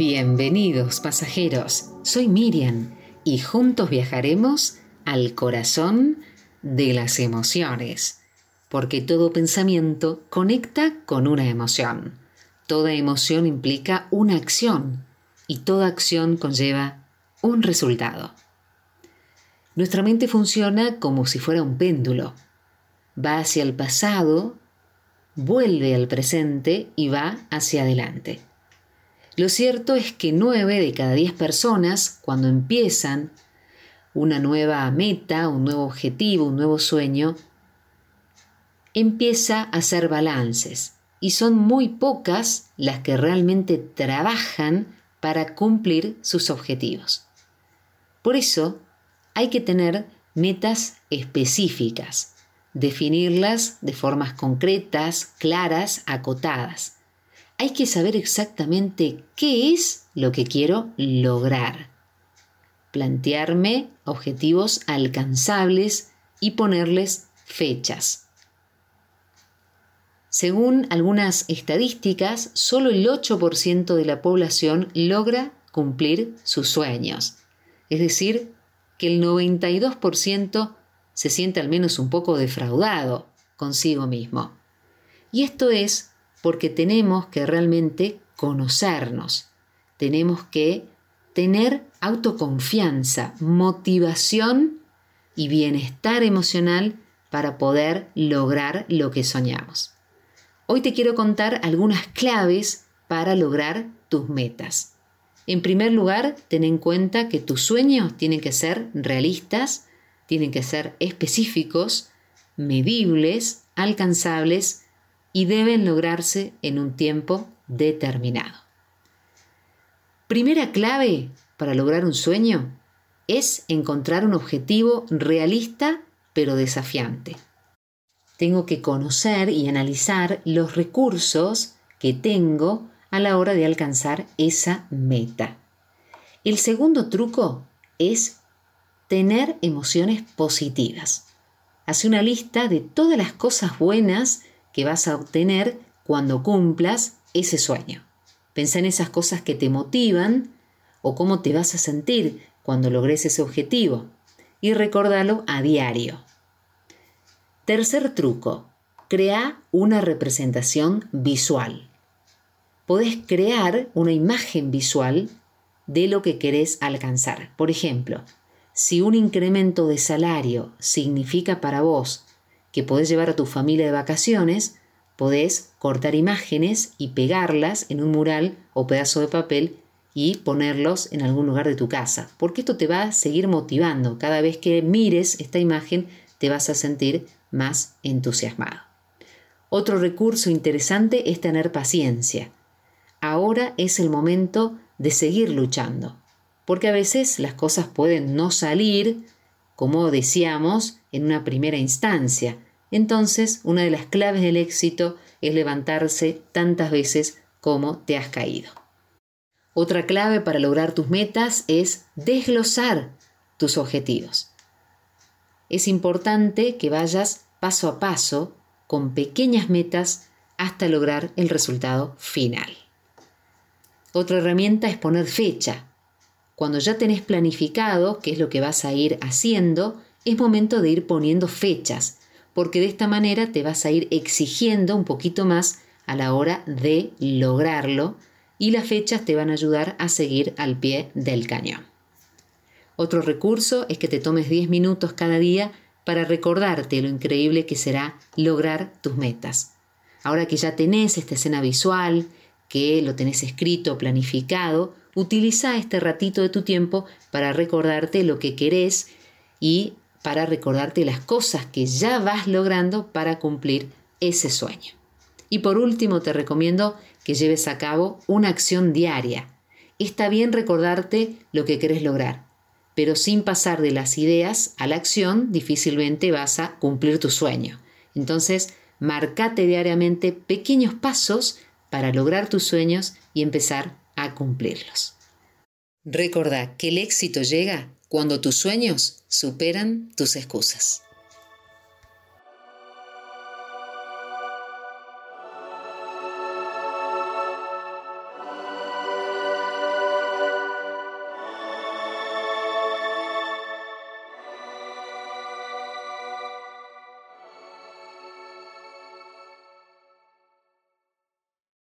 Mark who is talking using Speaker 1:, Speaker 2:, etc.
Speaker 1: Bienvenidos pasajeros, soy Miriam y juntos viajaremos al corazón de las emociones, porque todo pensamiento conecta con una emoción. Toda emoción implica una acción y toda acción conlleva un resultado. Nuestra mente funciona como si fuera un péndulo. Va hacia el pasado, vuelve al presente y va hacia adelante. Lo cierto es que 9 de cada 10 personas, cuando empiezan una nueva meta, un nuevo objetivo, un nuevo sueño, empieza a hacer balances y son muy pocas las que realmente trabajan para cumplir sus objetivos. Por eso hay que tener metas específicas, definirlas de formas concretas, claras, acotadas hay que saber exactamente qué es lo que quiero lograr. Plantearme objetivos alcanzables y ponerles fechas. Según algunas estadísticas, solo el 8% de la población logra cumplir sus sueños. Es decir, que el 92% se siente al menos un poco defraudado consigo mismo. Y esto es porque tenemos que realmente conocernos, tenemos que tener autoconfianza, motivación y bienestar emocional para poder lograr lo que soñamos. Hoy te quiero contar algunas claves para lograr tus metas. En primer lugar, ten en cuenta que tus sueños tienen que ser realistas, tienen que ser específicos, medibles, alcanzables y deben lograrse en un tiempo determinado. Primera clave para lograr un sueño es encontrar un objetivo realista pero desafiante. Tengo que conocer y analizar los recursos que tengo a la hora de alcanzar esa meta. El segundo truco es tener emociones positivas. Hace una lista de todas las cosas buenas que vas a obtener cuando cumplas ese sueño. Pensa en esas cosas que te motivan o cómo te vas a sentir cuando logres ese objetivo y recordalo a diario. Tercer truco, crea una representación visual. Podés crear una imagen visual de lo que querés alcanzar. Por ejemplo, si un incremento de salario significa para vos que podés llevar a tu familia de vacaciones, podés cortar imágenes y pegarlas en un mural o pedazo de papel y ponerlos en algún lugar de tu casa, porque esto te va a seguir motivando. Cada vez que mires esta imagen te vas a sentir más entusiasmado. Otro recurso interesante es tener paciencia. Ahora es el momento de seguir luchando, porque a veces las cosas pueden no salir como decíamos en una primera instancia. Entonces, una de las claves del éxito es levantarse tantas veces como te has caído. Otra clave para lograr tus metas es desglosar tus objetivos. Es importante que vayas paso a paso con pequeñas metas hasta lograr el resultado final. Otra herramienta es poner fecha. Cuando ya tenés planificado qué es lo que vas a ir haciendo, es momento de ir poniendo fechas, porque de esta manera te vas a ir exigiendo un poquito más a la hora de lograrlo y las fechas te van a ayudar a seguir al pie del cañón. Otro recurso es que te tomes 10 minutos cada día para recordarte lo increíble que será lograr tus metas. Ahora que ya tenés esta escena visual, que lo tenés escrito, planificado, Utiliza este ratito de tu tiempo para recordarte lo que querés y para recordarte las cosas que ya vas logrando para cumplir ese sueño. Y por último te recomiendo que lleves a cabo una acción diaria. Está bien recordarte lo que querés lograr, pero sin pasar de las ideas a la acción difícilmente vas a cumplir tu sueño. Entonces, marcate diariamente pequeños pasos para lograr tus sueños y empezar a cumplirlos. Recordá que el éxito llega cuando tus sueños superan tus excusas.